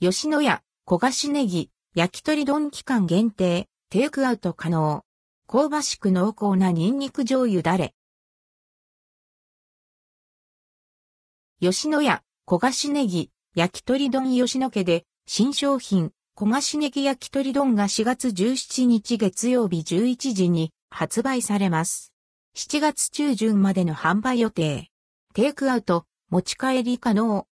吉野家、焦がしネギ、焼き鳥丼期間限定、テイクアウト可能。香ばしく濃厚なニンニク醤油だれ。吉野家、焦がしネギ、焼き鳥丼吉野家で、新商品、焦がしネギ焼き鳥丼が4月17日月曜日11時に発売されます。7月中旬までの販売予定。テイクアウト、持ち帰り可能。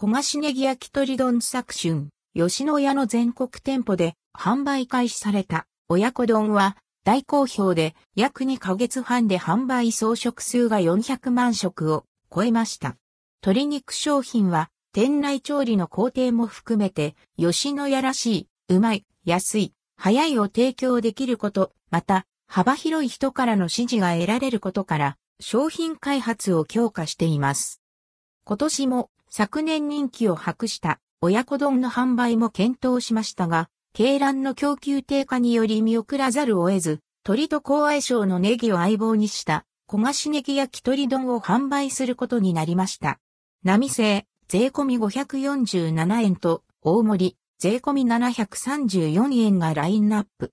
焦がしネギ焼き鳥丼作春、吉野家の全国店舗で販売開始された親子丼は大好評で約2ヶ月半で販売総食数が400万食を超えました。鶏肉商品は店内調理の工程も含めて吉野家らしい、うまい、安い、早いを提供できること、また幅広い人からの支持が得られることから商品開発を強化しています。今年も昨年人気を博した親子丼の販売も検討しましたが、鶏卵の供給低下により見送らざるを得ず、鶏と高相性のネギを相棒にした焦がしネギ焼き鳥丼を販売することになりました。波製、税込み547円と大盛り、税込み734円がラインナップ。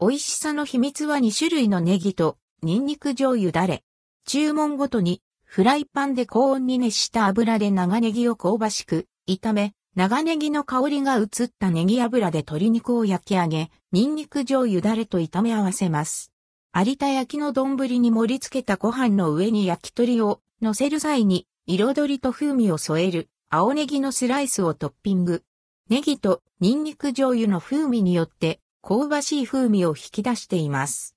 美味しさの秘密は2種類のネギとニンニク醤油だれ。注文ごとにフライパンで高温に熱した油で長ネギを香ばしく炒め、長ネギの香りが移ったネギ油で鶏肉を焼き上げ、ニンニク醤油だれと炒め合わせます。有田焼きの丼に盛り付けたご飯の上に焼き鳥を乗せる際に彩りと風味を添える青ネギのスライスをトッピング。ネギとニンニク醤油の風味によって香ばしい風味を引き出しています。